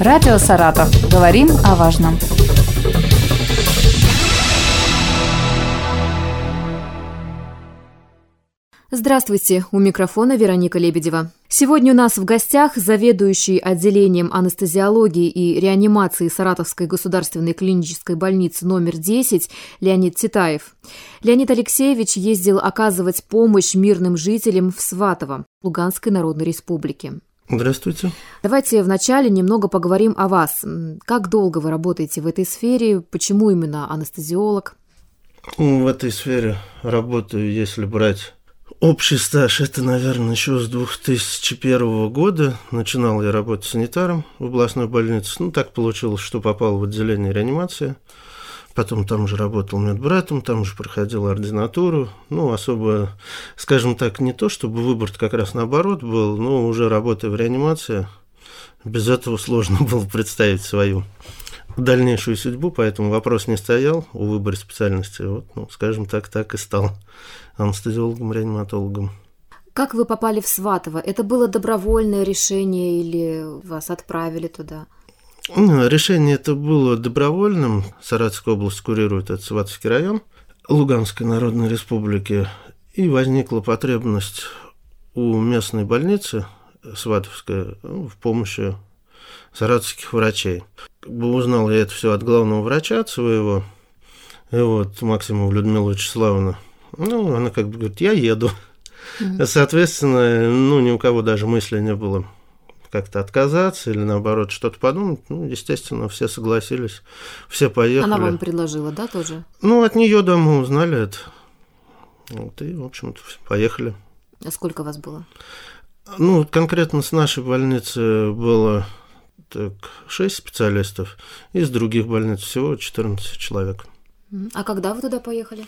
Радио «Саратов». Говорим о важном. Здравствуйте, у микрофона Вероника Лебедева. Сегодня у нас в гостях заведующий отделением анестезиологии и реанимации Саратовской государственной клинической больницы номер 10 Леонид Титаев. Леонид Алексеевич ездил оказывать помощь мирным жителям в Сватово, Луганской Народной Республике. Здравствуйте. Давайте вначале немного поговорим о вас. Как долго вы работаете в этой сфере? Почему именно анестезиолог? В этой сфере работаю, если брать Общий стаж – это, наверное, еще с 2001 года. Начинал я работать санитаром в областной больнице. Ну, так получилось, что попал в отделение реанимации. Потом там же работал медбратом, там же проходил ординатуру. Ну, особо, скажем так, не то, чтобы выбор как раз наоборот был, но уже работая в реанимации, без этого сложно было представить свою дальнейшую судьбу, поэтому вопрос не стоял о выборе специальности. Вот, ну, скажем так, так и стал анестезиологом, реаниматологом. Как вы попали в Сватово? Это было добровольное решение или вас отправили туда? Решение это было добровольным. Саратовская область курирует этот Сватовский район Луганской Народной Республики. И возникла потребность у местной больницы Сватовская ну, в помощи саратовских врачей. Как бы узнал я это все от главного врача от своего, и вот Максимова Людмила Вячеславовна. Ну, она как бы говорит, я еду. Mm-hmm. Соответственно, ну, ни у кого даже мысли не было как-то отказаться или наоборот что-то подумать. Ну, естественно, все согласились, все поехали. Она вам предложила, да, тоже? Ну, от нее, да, мы узнали это. Вот, и, в общем-то, поехали. А сколько вас было? Ну, конкретно с нашей больницы было так, 6 специалистов, из других больниц всего 14 человек. А когда вы туда поехали?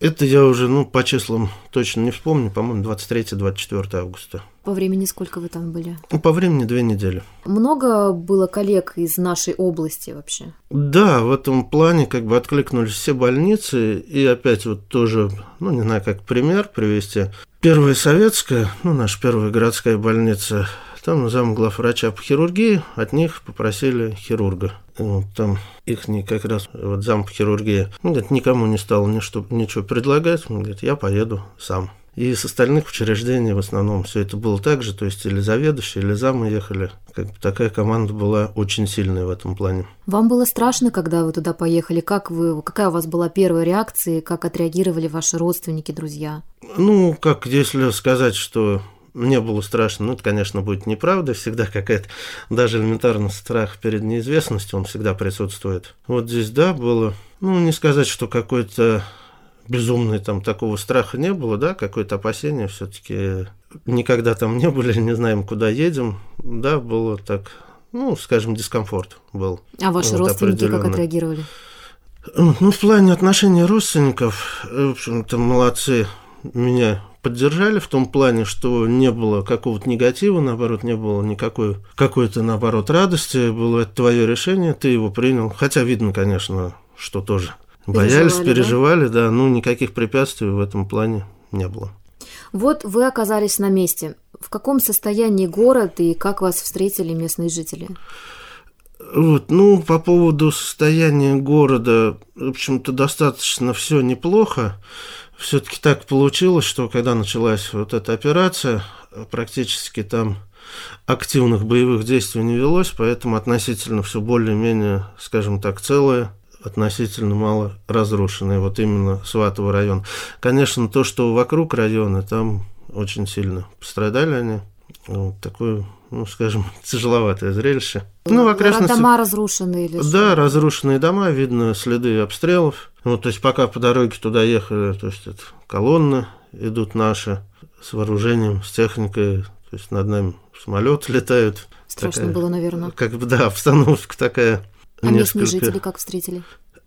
Это я уже, ну, по числам точно не вспомню, по-моему, 23-24 августа. По времени сколько вы там были? Ну, по времени две недели. Много было коллег из нашей области вообще? Да, в этом плане как бы откликнулись все больницы, и опять вот тоже, ну, не знаю, как пример привести. Первая советская, ну, наша первая городская больница там зам главврача по хирургии, от них попросили хирурга. Вот там их не как раз вот зам по хирургии. Он говорит, никому не стал ничего, ничего предлагать. Он говорит, я поеду сам. И с остальных учреждений в основном все это было так же, то есть или заведующие, или замы ехали. Как бы такая команда была очень сильная в этом плане. Вам было страшно, когда вы туда поехали? Как вы, какая у вас была первая реакция? Как отреагировали ваши родственники, друзья? Ну, как если сказать, что мне было страшно, ну, это, конечно, будет неправда, всегда какая-то, даже элементарный страх перед неизвестностью, он всегда присутствует. Вот здесь, да, было, ну, не сказать, что какой-то безумный там такого страха не было, да, какое-то опасение все-таки никогда там не были, не знаем, куда едем, да, было так, ну, скажем, дискомфорт был. А ваши вот, родственники как отреагировали? Ну, в плане отношений родственников, в общем-то, молодцы, меня поддержали в том плане, что не было какого-то негатива, наоборот, не было никакой какой-то, наоборот, радости. Было это твое решение, ты его принял. Хотя видно, конечно, что тоже боялись, переживали, переживали да? да, ну никаких препятствий в этом плане не было. Вот вы оказались на месте. В каком состоянии город и как вас встретили местные жители? Вот, ну, по поводу состояния города, в общем-то, достаточно все неплохо все-таки так получилось, что когда началась вот эта операция, практически там активных боевых действий не велось, поэтому относительно все более-менее, скажем так, целое, относительно мало разрушенное, вот именно Сватово район. Конечно, то, что вокруг района, там очень сильно пострадали они. Вот такое, ну, скажем, тяжеловатое зрелище. Ну, в окрестностях... Дома разрушенные или Да, что? разрушенные дома, видно следы обстрелов. Ну, то есть пока по дороге туда ехали, то есть это колонны идут наши с вооружением, с техникой, то есть над нами самолеты летают. Страшно такая, было, наверное. Как бы, да, обстановка такая. А несколько... местные жители как встретили?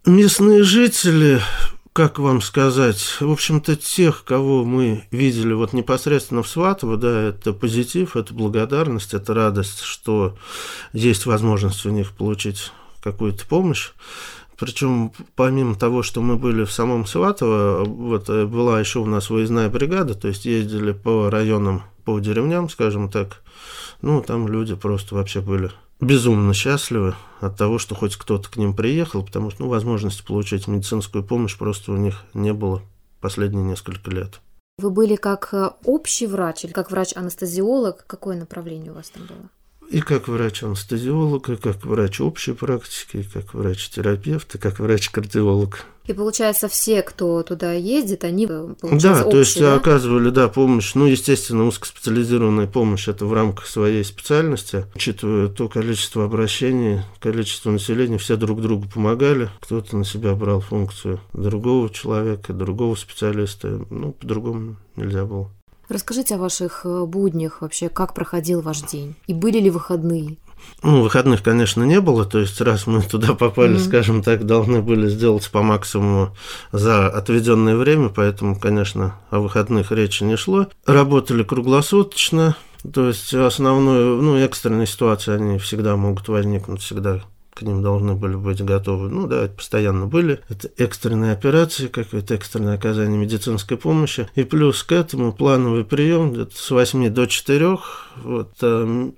Местные жители, как вам сказать, в общем-то, тех, кого мы видели вот непосредственно в Сватово, да, это позитив, это благодарность, это радость, что есть возможность у них получить какую-то помощь. Причем, помимо того, что мы были в самом Сватово, вот э, была еще у нас выездная бригада, то есть ездили по районам, по деревням, скажем так. Ну, там люди просто вообще были безумно счастливы от того, что хоть кто-то к ним приехал, потому что ну, возможности получить медицинскую помощь просто у них не было последние несколько лет. Вы были как э, общий врач или как врач-анестезиолог? Какое направление у вас там было? И как врач-анестезиолог, и как врач общей практики, и как врач-терапевт, и как врач-кардиолог. И получается, все, кто туда ездит, они получается, Да, общие, то есть да? оказывали, да, помощь. Ну, естественно, узкоспециализированная помощь это в рамках своей специальности. Учитывая то количество обращений, количество населения, все друг другу помогали. Кто-то на себя брал функцию другого человека, другого специалиста. Ну, по-другому нельзя было. Расскажите о ваших э, буднях вообще, как проходил ваш день? И были ли выходные? Ну, выходных, конечно, не было. То есть, раз мы туда попали, mm-hmm. скажем так, должны были сделать по максимуму за отведенное время, поэтому, конечно, о выходных речи не шло. Работали круглосуточно. То есть, основную, ну, экстренные ситуации, они всегда могут возникнуть, всегда ним должны были быть готовы. Ну да, это постоянно были. Это экстренные операции, какое-то экстренное оказание медицинской помощи. И плюс к этому плановый прием где-то с 8 до 4. Вот,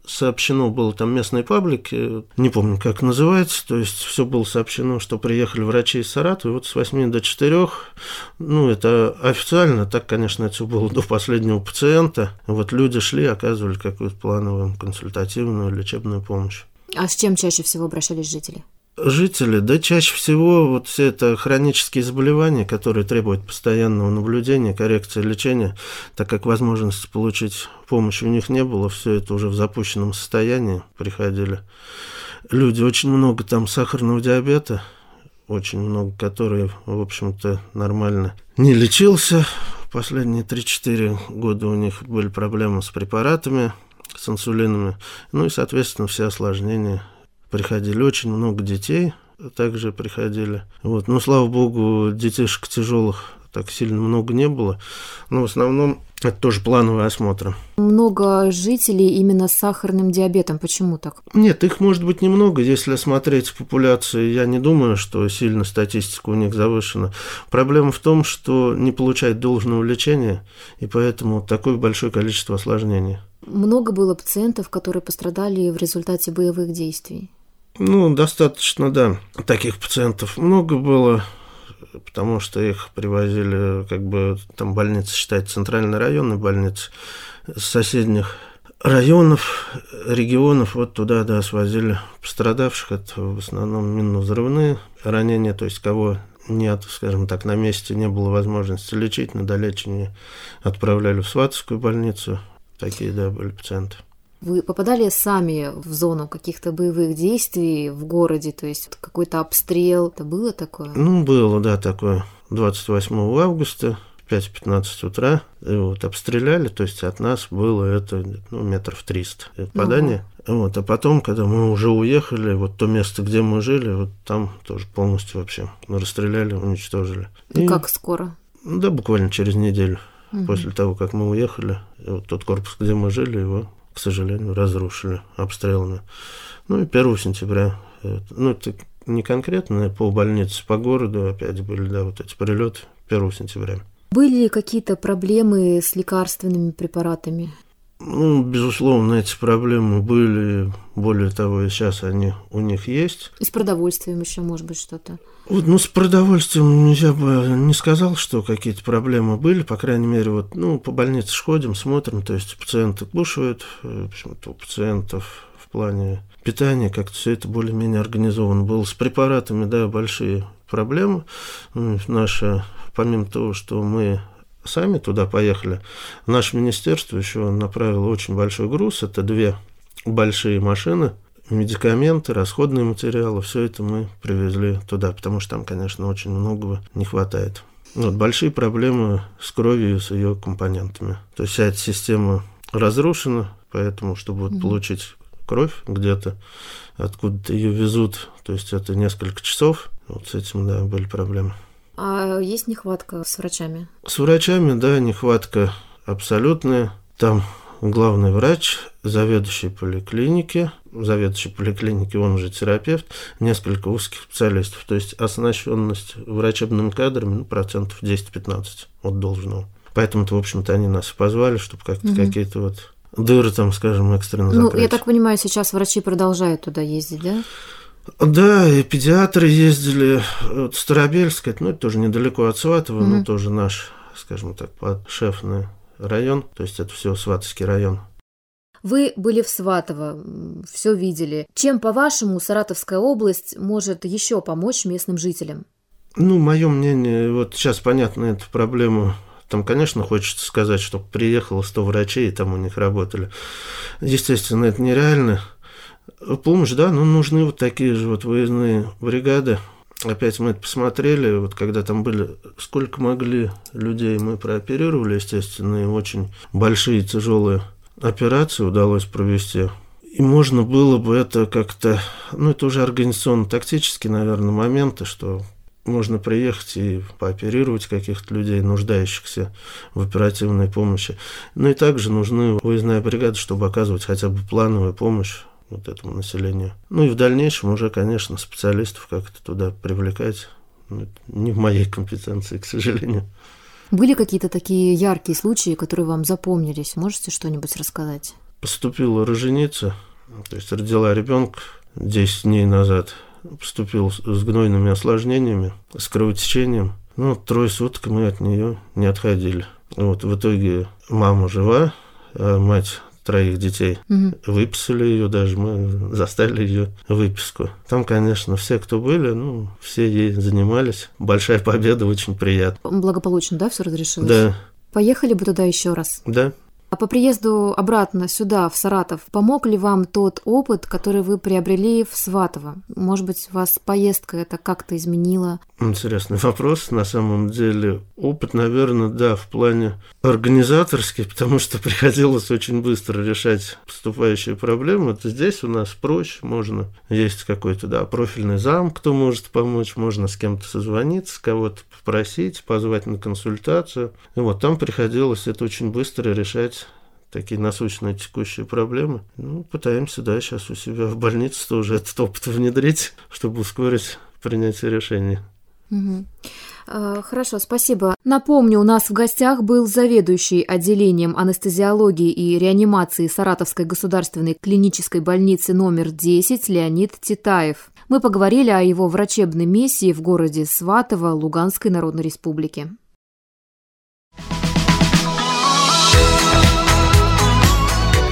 сообщено было там местной паблике, не помню, как называется, то есть все было сообщено, что приехали врачи из Саратова, вот с 8 до 4, ну, это официально, так, конечно, это все было до последнего пациента. Вот люди шли, оказывали какую-то плановую консультативную лечебную помощь. А с чем чаще всего обращались жители? Жители, да чаще всего вот все это хронические заболевания, которые требуют постоянного наблюдения, коррекции лечения, так как возможности получить помощь у них не было, все это уже в запущенном состоянии приходили. Люди, очень много там сахарного диабета, очень много, которые, в общем-то, нормально не лечился. Последние 3-4 года у них были проблемы с препаратами, с инсулинами. Ну и, соответственно, все осложнения. Приходили очень много детей, также приходили. Вот. Ну, слава богу, детишек тяжелых так сильно много не было. Но в основном это тоже плановые осмотры. Много жителей именно с сахарным диабетом. Почему так? Нет, их может быть немного. Если смотреть популяцию, я не думаю, что сильно статистика у них завышена. Проблема в том, что не получают должного лечения, и поэтому такое большое количество осложнений. Много было пациентов, которые пострадали в результате боевых действий? Ну, достаточно, да. Таких пациентов много было, потому что их привозили, как бы, там больница считается центральной районной больницей, с соседних районов, регионов, вот туда, да, свозили пострадавших. Это в основном минно-взрывные ранения, то есть кого нет, скажем так, на месте не было возможности лечить, на долечение отправляли в Сватовскую больницу, Такие, да, были пациенты. Вы попадали сами в зону каких-то боевых действий в городе, то есть какой-то обстрел, это было такое? Ну, было, да, такое. 28 августа, 5-15 утра, и вот обстреляли, то есть от нас было это ну, метров 300 попадание. Угу. Вот, а потом, когда мы уже уехали, вот то место, где мы жили, вот там тоже полностью вообще расстреляли, уничтожили. И, и как скоро? Да, буквально через неделю угу. после того, как мы уехали. Вот тот корпус, где мы жили, его, к сожалению, разрушили обстрелами. Ну и 1 сентября, ну это не конкретно по больнице, по городу опять были, да, вот эти прилеты 1 сентября. Были ли какие-то проблемы с лекарственными препаратами? Ну, безусловно, эти проблемы были. Более того, и сейчас они у них есть. И с продовольствием еще, может быть, что-то? Вот, ну, с продовольствием я бы не сказал, что какие-то проблемы были. По крайней мере, вот, ну, по больнице ходим, смотрим. То есть пациенты кушают, э, почему-то у пациентов в плане питания как-то все это более-менее организовано было. С препаратами, да, большие проблемы. Ну, наша, помимо того, что мы сами туда поехали. Наше министерство еще направило очень большой груз. Это две большие машины, медикаменты, расходные материалы. Все это мы привезли туда, потому что там, конечно, очень многого не хватает. Вот, большие проблемы с кровью и с ее компонентами. То есть вся эта система разрушена, поэтому, чтобы вот получить кровь где-то, откуда-то ее везут, то есть это несколько часов, вот с этим, да, были проблемы. А есть нехватка с врачами? С врачами, да, нехватка абсолютная. Там главный врач, заведующий поликлиники, заведующий поликлиники, он же терапевт, несколько узких специалистов. То есть оснащенность врачебными кадрами ну, процентов 10-15 от должного. Поэтому-то, в общем-то, они нас позвали, чтобы как-то угу. какие-то вот дыры там, скажем, экстренно Ну, закрыть. я так понимаю, сейчас врачи продолжают туда ездить, да? Да, и педиатры ездили. Вот Старобельск, это, ну, это тоже недалеко от Сватова, но Мгм. тоже наш, скажем так, подшефный район. То есть это все Сватовский район. Вы были в Сватово, все видели. Чем, по-вашему, Саратовская область может еще помочь местным жителям? Ну, мое мнение, вот сейчас понятно эту проблему. Там, конечно, хочется сказать, что приехало 100 врачей, и там у них работали. Естественно, это нереально. Помощь, да, но нужны вот такие же вот выездные бригады. Опять мы это посмотрели, вот когда там были, сколько могли людей мы прооперировали, естественно, и очень большие тяжелые операции удалось провести. И можно было бы это как-то, ну это уже организационно-тактические, наверное, моменты, что можно приехать и пооперировать каких-то людей, нуждающихся в оперативной помощи. Ну и также нужны выездная бригада, чтобы оказывать хотя бы плановую помощь вот этому населению. Ну и в дальнейшем уже, конечно, специалистов как-то туда привлекать. Ну, это не в моей компетенции, к сожалению. Были какие-то такие яркие случаи, которые вам запомнились? Можете что-нибудь рассказать? Поступила роженица, то есть родила ребенка 10 дней назад. Поступил с с гнойными осложнениями, с кровотечением. Ну, трое суток мы от нее не отходили. Вот в итоге мама жива, а мать троих детей. Мгм. Выписали ее даже, мы заставили ее выписку. Там, конечно, все, кто были, ну, все ей занимались. Большая победа, очень приятно. Благополучно, да, все разрешилось? Да, Поехали бы туда еще раз. да. А по приезду обратно сюда, в Саратов, помог ли вам тот опыт, который вы приобрели в Сватово? Может быть, вас поездка это как-то изменила? Интересный вопрос. На самом деле, опыт, наверное, да, в плане организаторский, потому что приходилось очень быстро решать поступающие проблемы. Это здесь у нас проще, можно, есть какой-то, да, профильный зам, кто может помочь, можно с кем-то созвониться, кого-то попросить, позвать на консультацию. И вот там приходилось это очень быстро решать такие насущные текущие проблемы. Ну, пытаемся, да, сейчас у себя в больнице тоже этот опыт внедрить, чтобы ускорить принятие решений. А, Хорошо, спасибо. Напомню, у нас в гостях был заведующий отделением анестезиологии и реанимации Саратовской государственной клинической больницы номер 10 Леонид Титаев. Мы поговорили о его врачебной миссии в городе Сватово Луганской Народной Республики.